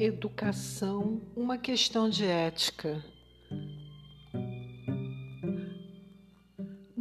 Educação, uma questão de ética.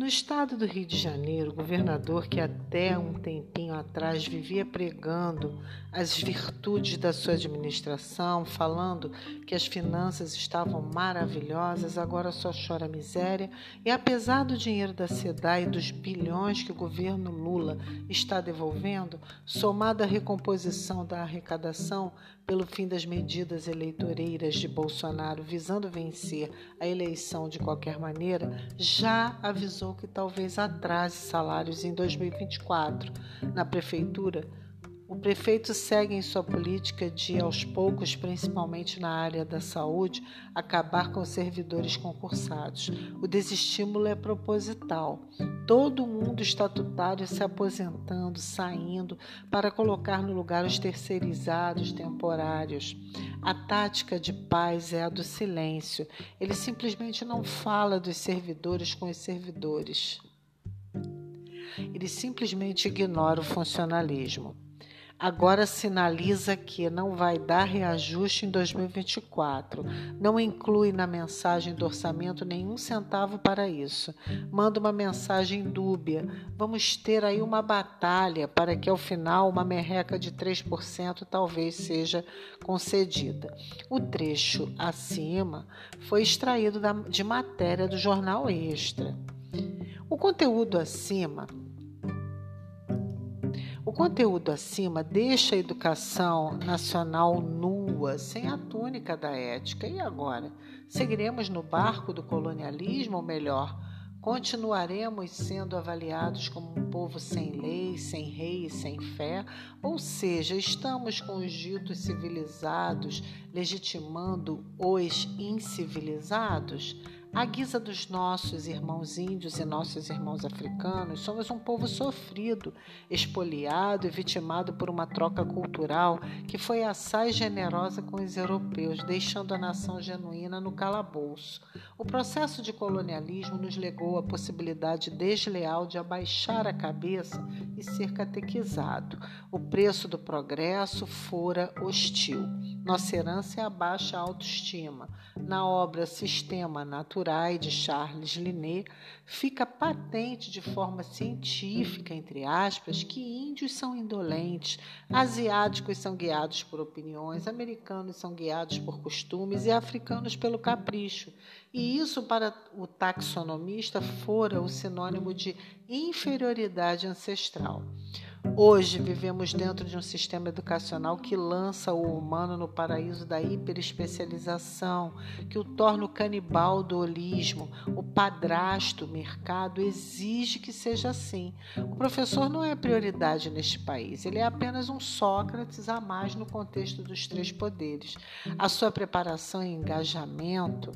No estado do Rio de Janeiro, o governador, que até um tempinho atrás vivia pregando as virtudes da sua administração, falando que as finanças estavam maravilhosas, agora só chora miséria. E apesar do dinheiro da SEDAI e dos bilhões que o governo Lula está devolvendo, somado à recomposição da arrecadação pelo fim das medidas eleitoreiras de Bolsonaro visando vencer a eleição de qualquer maneira, já avisou que talvez atrase salários em 2024. Na prefeitura, o prefeito segue em sua política de, aos poucos, principalmente na área da saúde, acabar com os servidores concursados. O desestímulo é proposital. Todo mundo estatutário se aposentando, saindo, para colocar no lugar os terceirizados temporários. A tática de paz é a do silêncio. Ele simplesmente não fala dos servidores com os servidores. Ele simplesmente ignora o funcionalismo agora sinaliza que não vai dar reajuste em 2024. Não inclui na mensagem do orçamento nenhum centavo para isso. Manda uma mensagem dúbia. Vamos ter aí uma batalha para que ao final uma merreca de 3% talvez seja concedida. O trecho acima foi extraído de matéria do jornal Extra. O conteúdo acima o conteúdo acima deixa a educação nacional nua, sem a túnica da ética. E agora? Seguiremos no barco do colonialismo, ou melhor, continuaremos sendo avaliados como um povo sem lei, sem rei e sem fé? Ou seja, estamos com os ditos civilizados legitimando os incivilizados? À guisa dos nossos irmãos índios e nossos irmãos africanos, somos um povo sofrido, expoliado e vitimado por uma troca cultural que foi assaz generosa com os europeus, deixando a nação genuína no calabouço. O processo de colonialismo nos legou a possibilidade desleal de abaixar a cabeça e ser catequizado. O preço do progresso fora hostil. Nossa herança é a baixa autoestima. Na obra Sistema Natural de Charles Linné, fica patente de forma científica, entre aspas, que índios são indolentes, asiáticos são guiados por opiniões, americanos são guiados por costumes e africanos pelo capricho. E isso, para o taxonomista, fora o sinônimo de inferioridade ancestral. Hoje vivemos dentro de um sistema educacional que lança o humano no paraíso da hiperespecialização, que o torna o canibal do holismo, o padrasto mercado exige que seja assim. O professor não é prioridade neste país, ele é apenas um Sócrates a mais no contexto dos três poderes. A sua preparação e engajamento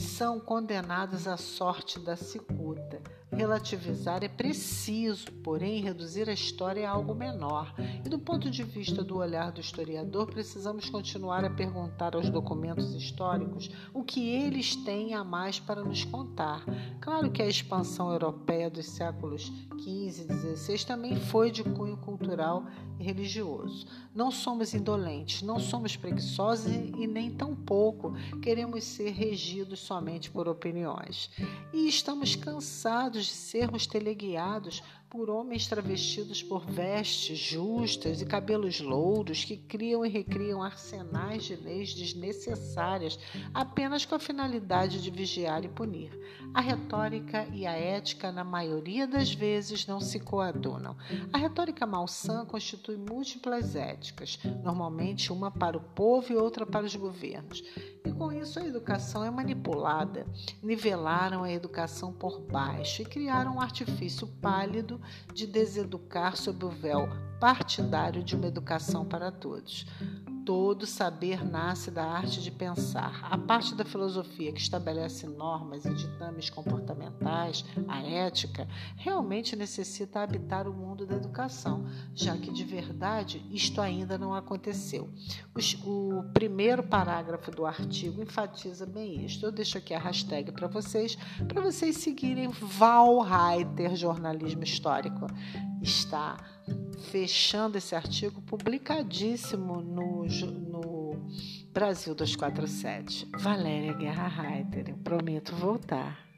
são condenados à sorte da cicuta. Relativizar é preciso, porém, reduzir a história é algo menor. E do ponto de vista do olhar do historiador, precisamos continuar a perguntar aos documentos históricos o que eles têm a mais para nos contar. Claro que a expansão europeia dos séculos XV e XVI também foi de cunho cultural e religioso. Não somos indolentes, não somos preguiçosos e nem tampouco queremos ser regidos somente por opiniões. E estamos cansados sermos teleguiados por homens travestidos por vestes justas e cabelos louros que criam e recriam arsenais de leis desnecessárias apenas com a finalidade de vigiar e punir. A retórica e a ética, na maioria das vezes, não se coadunam. A retórica malsã constitui múltiplas éticas, normalmente uma para o povo e outra para os governos. E com isso a educação é manipulada. Nivelaram a educação por baixo e criaram um artifício pálido de deseducar sob o véu partidário de uma educação para todos. Todo saber nasce da arte de pensar. A parte da filosofia que estabelece normas e ditames comportamentais, a ética, realmente necessita habitar o mundo da educação, já que de verdade isto ainda não aconteceu. O primeiro parágrafo do artigo enfatiza bem isto. Eu deixo aqui a hashtag para vocês, para vocês seguirem Valreiter Jornalismo Histórico. Está fechado deixando esse artigo publicadíssimo no, no Brasil 247. Valéria Guerra Reiter, prometo voltar.